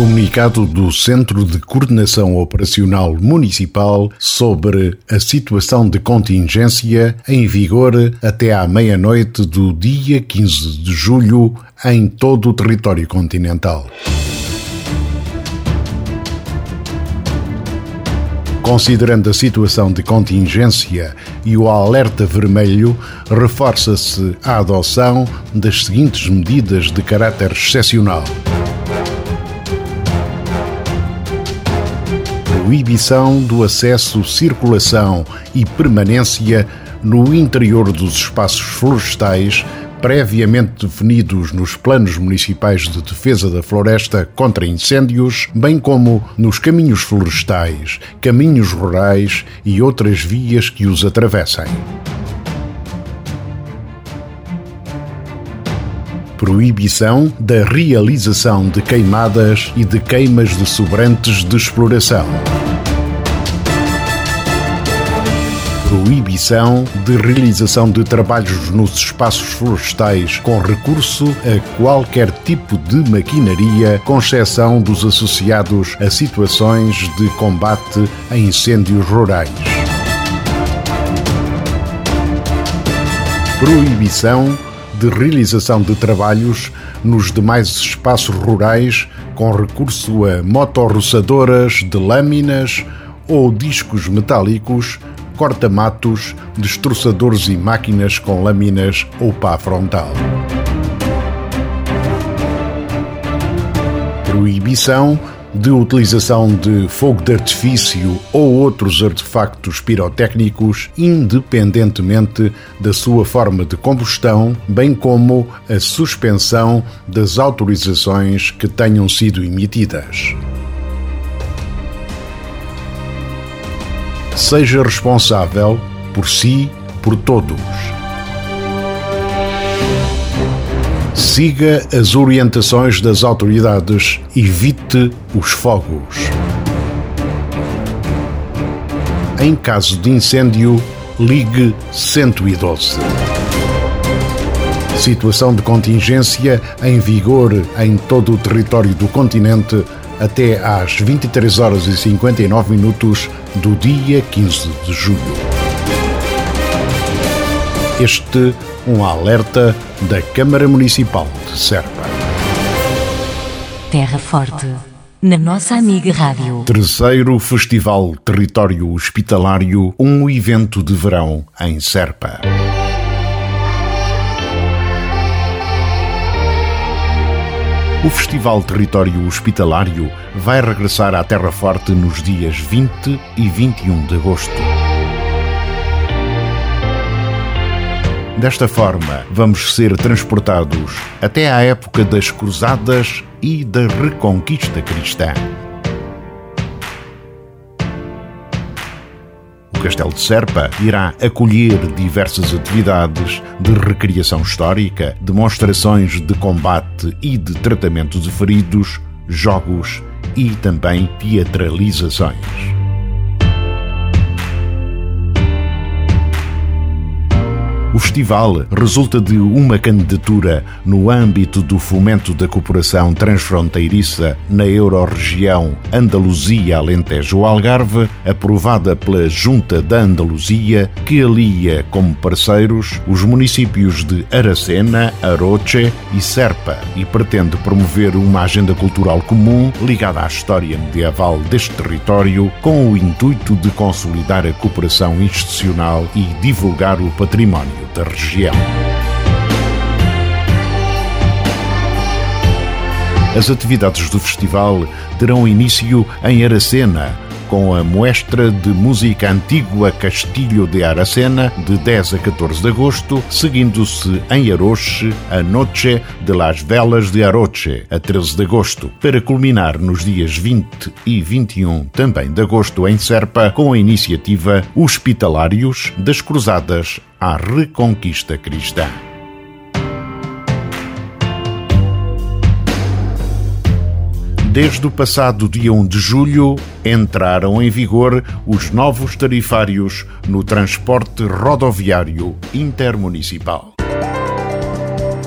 Comunicado do Centro de Coordenação Operacional Municipal sobre a situação de contingência em vigor até à meia-noite do dia 15 de julho em todo o território continental. Considerando a situação de contingência e o alerta vermelho, reforça-se a adoção das seguintes medidas de caráter excepcional. Proibição do acesso, circulação e permanência no interior dos espaços florestais previamente definidos nos planos municipais de defesa da floresta contra incêndios, bem como nos caminhos florestais, caminhos rurais e outras vias que os atravessem. Proibição da realização de queimadas e de queimas de sobrantes de exploração. proibição de realização de trabalhos nos espaços florestais com recurso a qualquer tipo de maquinaria, com exceção dos associados a situações de combate a incêndios rurais. Proibição de realização de trabalhos nos demais espaços rurais com recurso a motorroçadoras de lâminas ou discos metálicos corta-matos, destroçadores e máquinas com lâminas ou pá frontal. Proibição de utilização de fogo de artifício ou outros artefactos pirotécnicos, independentemente da sua forma de combustão, bem como a suspensão das autorizações que tenham sido emitidas. seja responsável por si, por todos. Siga as orientações das autoridades, evite os fogos. Em caso de incêndio, ligue 112. Situação de contingência em vigor em todo o território do continente até às 23 horas e 59 minutos do dia 15 de julho. Este um alerta da Câmara Municipal de Serpa. Terra Forte, na nossa amiga Rádio. Terceiro Festival Território Hospitalário, um evento de verão em Serpa. O Festival Território Hospitalário vai regressar à Terra Forte nos dias 20 e 21 de agosto. Desta forma, vamos ser transportados até à época das Cruzadas e da Reconquista Cristã. O Castelo de Serpa irá acolher diversas atividades de recriação histórica, demonstrações de combate e de tratamento de feridos, jogos e também teatralizações. Festival resulta de uma candidatura no âmbito do fomento da cooperação transfronteiriça na Eurorregião Andaluzia-Alentejo-Algarve, aprovada pela Junta da Andaluzia, que alia como parceiros os municípios de Aracena, Aroche e Serpa e pretende promover uma agenda cultural comum ligada à história medieval deste território com o intuito de consolidar a cooperação institucional e divulgar o património da região. As atividades do festival terão início em Aracena, com a Muestra de Música Antigua Castilho de Aracena, de 10 a 14 de agosto, seguindo-se em Aroche a Noche de las Velas de Aroche, a 13 de agosto, para culminar nos dias 20 e 21 também de agosto em Serpa, com a iniciativa Hospitalários das Cruzadas à Reconquista Cristã. Desde o passado dia 1 de julho, entraram em vigor os novos tarifários no transporte rodoviário intermunicipal.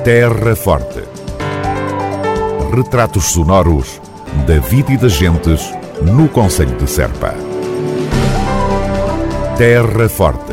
Terra Forte. Retratos sonoros da vida e das gentes no Conselho de Serpa. Terra Forte.